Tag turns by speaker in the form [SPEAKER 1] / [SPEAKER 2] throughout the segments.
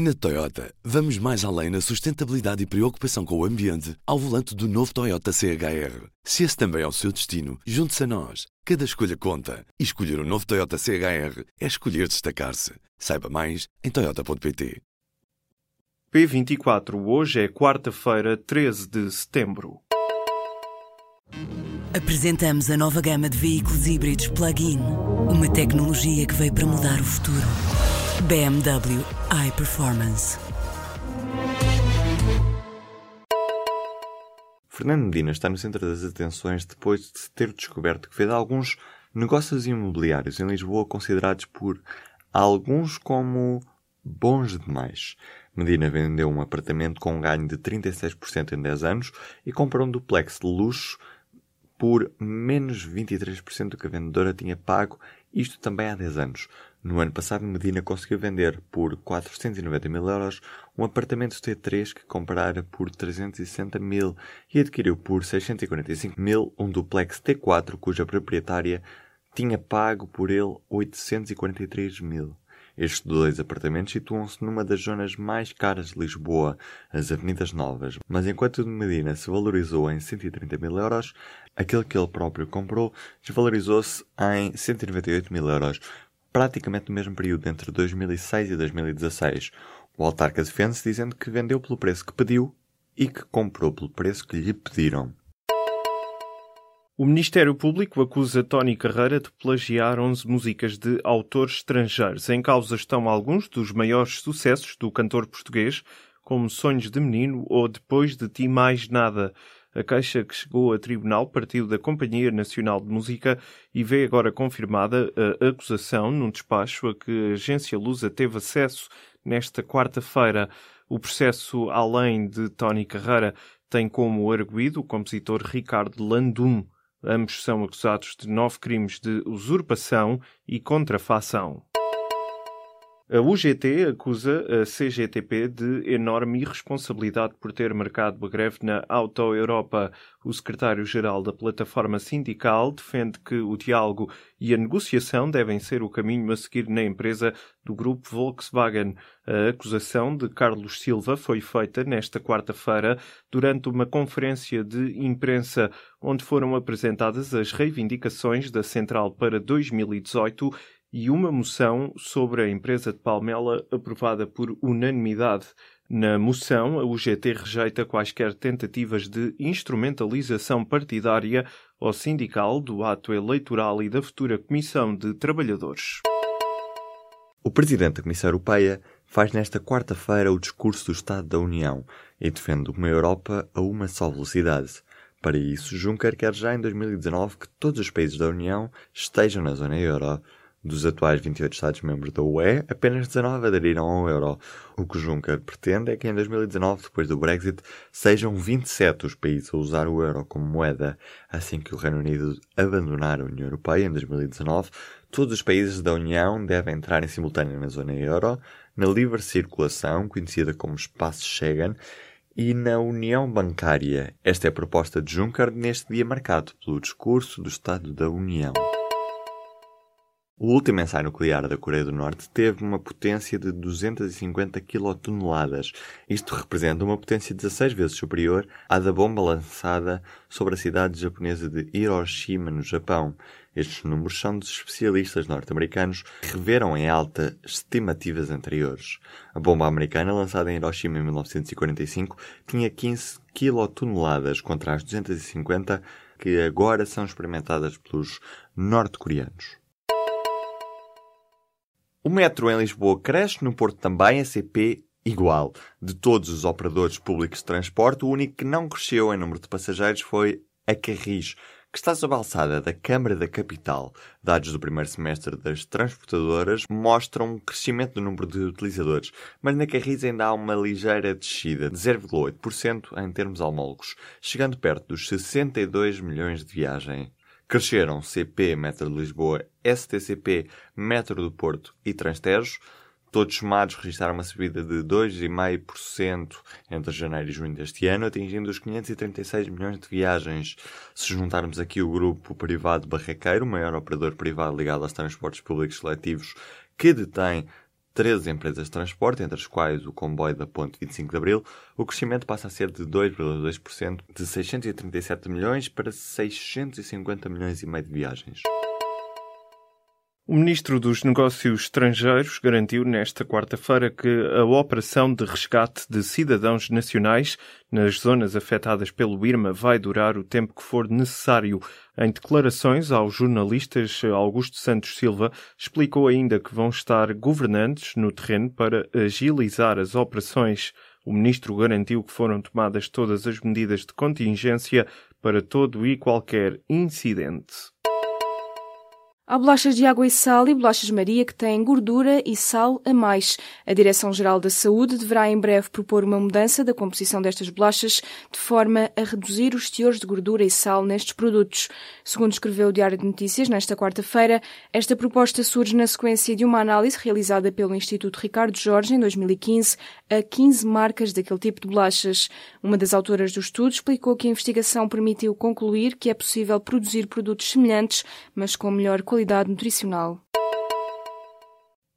[SPEAKER 1] Na Toyota, vamos mais além na sustentabilidade e preocupação com o ambiente ao volante do novo Toyota CHR. Se esse também é o seu destino, junte-se a nós. Cada escolha conta. E escolher o um novo Toyota CHR é escolher destacar-se. Saiba mais em Toyota.pt.
[SPEAKER 2] P24, hoje é quarta-feira, 13 de setembro.
[SPEAKER 3] Apresentamos a nova gama de veículos híbridos plug-in. Uma tecnologia que veio para mudar o futuro. BMW iPerformance.
[SPEAKER 4] Fernando Medina está no centro das atenções depois de ter descoberto que fez alguns negócios imobiliários em Lisboa considerados por alguns como bons demais. Medina vendeu um apartamento com um ganho de 36% em 10 anos e comprou um duplex de luxo por menos 23% do que a vendedora tinha pago, isto também há 10 anos. No ano passado, Medina conseguiu vender por 490 mil euros um apartamento T3 que comprara por 360 mil e adquiriu por 645 mil um duplex T4 cuja proprietária tinha pago por ele 843 mil. Estes dois apartamentos situam-se numa das zonas mais caras de Lisboa, as Avenidas Novas, mas enquanto o de Medina se valorizou em 130 mil euros, aquele que ele próprio comprou desvalorizou-se em 198 mil euros, praticamente no mesmo período entre 2006 e 2016. O autarca defende-se dizendo que vendeu pelo preço que pediu e que comprou pelo preço que lhe pediram.
[SPEAKER 2] O Ministério Público acusa Tony Carreira de plagiar 11 músicas de autores estrangeiros. Em causa estão alguns dos maiores sucessos do cantor português, como Sonhos de Menino ou Depois de Ti Mais Nada. A queixa que chegou a tribunal partiu da Companhia Nacional de Música e vê agora confirmada a acusação num despacho a que a agência Lusa teve acesso nesta quarta-feira. O processo, além de Tony Carreira, tem como arguído o compositor Ricardo Landum. Ambos são acusados de nove crimes de usurpação e contrafação. A UGT acusa a CGTP de enorme irresponsabilidade por ter marcado a greve na Auto Europa. O secretário-geral da plataforma sindical defende que o diálogo e a negociação devem ser o caminho a seguir na empresa do grupo Volkswagen. A acusação de Carlos Silva foi feita nesta quarta-feira durante uma conferência de imprensa onde foram apresentadas as reivindicações da central para 2018 e uma moção sobre a empresa de Palmela aprovada por unanimidade. Na moção, a UGT rejeita quaisquer tentativas de instrumentalização partidária ou sindical do ato eleitoral e da futura Comissão de Trabalhadores.
[SPEAKER 4] O Presidente da Comissão Europeia faz nesta quarta-feira o discurso do Estado da União e defende uma Europa a uma só velocidade. Para isso, Juncker quer já em 2019 que todos os países da União estejam na zona euro. Dos atuais 28 Estados-membros da UE, apenas 19 aderiram ao euro. O que Juncker pretende é que em 2019, depois do Brexit, sejam 27 os países a usar o euro como moeda. Assim que o Reino Unido abandonar a União Europeia em 2019, todos os países da União devem entrar em simultâneo na zona euro, na livre circulação, conhecida como Espaço Schengen, e na União Bancária. Esta é a proposta de Juncker neste dia marcado pelo discurso do Estado da União. O último ensaio nuclear da Coreia do Norte teve uma potência de 250 quilotoneladas. Isto representa uma potência 16 vezes superior à da bomba lançada sobre a cidade japonesa de Hiroshima, no Japão. Estes números são dos especialistas norte-americanos que reveram em alta estimativas anteriores. A bomba americana, lançada em Hiroshima em 1945, tinha 15 quilotoneladas contra as 250 que agora são experimentadas pelos norte-coreanos. O metro em Lisboa cresce, no Porto também, a CP igual. De todos os operadores públicos de transporte, o único que não cresceu em número de passageiros foi a Carris, que está sob a alçada da Câmara da Capital. Dados do primeiro semestre das transportadoras mostram um crescimento do número de utilizadores, mas na Carris ainda há uma ligeira descida de 0,8% em termos homólogos, chegando perto dos 62 milhões de viagens. Cresceram CP Metro de Lisboa, STCP Metro do Porto e Transtejo. Todos somados registraram uma subida de 2,5% entre janeiro e junho deste ano, atingindo os 536 milhões de viagens. Se juntarmos aqui o grupo privado Barraqueiro, o maior operador privado ligado aos transportes públicos seletivos, que detém 13 empresas de transporte, entre as quais o comboio da Ponte 25 de Abril, o crescimento passa a ser de 2,2%, de 637 milhões para 650 milhões e meio de viagens.
[SPEAKER 2] O ministro dos Negócios Estrangeiros garantiu nesta quarta-feira que a operação de resgate de cidadãos nacionais nas zonas afetadas pelo Irma vai durar o tempo que for necessário. Em declarações aos jornalistas, Augusto Santos Silva explicou ainda que vão estar governantes no terreno para agilizar as operações. O ministro garantiu que foram tomadas todas as medidas de contingência para todo e qualquer incidente.
[SPEAKER 5] Há bolachas de água e sal e bolachas Maria que têm gordura e sal a mais. A Direção-Geral da Saúde deverá em breve propor uma mudança da composição destas bolachas de forma a reduzir os teores de gordura e sal nestes produtos. Segundo escreveu o Diário de Notícias nesta quarta-feira, esta proposta surge na sequência de uma análise realizada pelo Instituto Ricardo Jorge em 2015 a 15 marcas daquele tipo de bolachas. Uma das autoras do estudo explicou que a investigação permitiu concluir que é possível produzir produtos semelhantes, mas com melhor qualidade qualidade nutricional.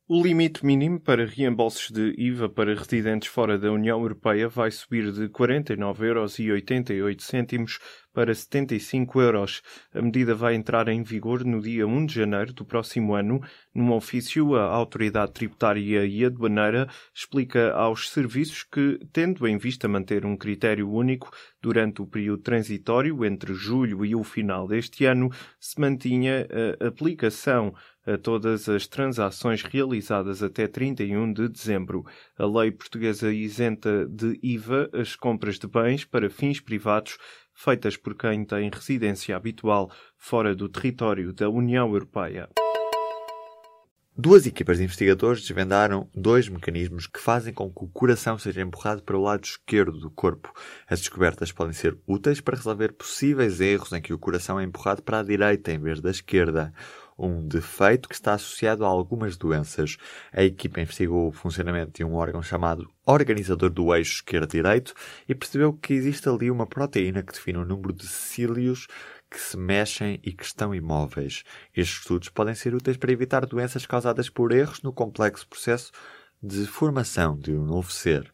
[SPEAKER 2] O limite mínimo para reembolsos de IVA para residentes fora da União Europeia vai subir de 49,88 euros para 75 euros. A medida vai entrar em vigor no dia 1 de janeiro do próximo ano. Num ofício, a Autoridade Tributária e Aduaneira explica aos serviços que, tendo em vista manter um critério único durante o período transitório entre julho e o final deste ano, se mantinha a aplicação a todas as transações realizadas até 31 de dezembro. A lei portuguesa isenta de IVA as compras de bens para fins privados feitas por quem tem residência habitual fora do território da União Europeia.
[SPEAKER 4] Duas equipas de investigadores desvendaram dois mecanismos que fazem com que o coração seja empurrado para o lado esquerdo do corpo. As descobertas podem ser úteis para resolver possíveis erros em que o coração é empurrado para a direita em vez da esquerda um defeito que está associado a algumas doenças. A equipa investigou o funcionamento de um órgão chamado organizador do eixo esquerdo-direito e percebeu que existe ali uma proteína que define o número de cílios que se mexem e que estão imóveis. Estes estudos podem ser úteis para evitar doenças causadas por erros no complexo processo de formação de um novo ser.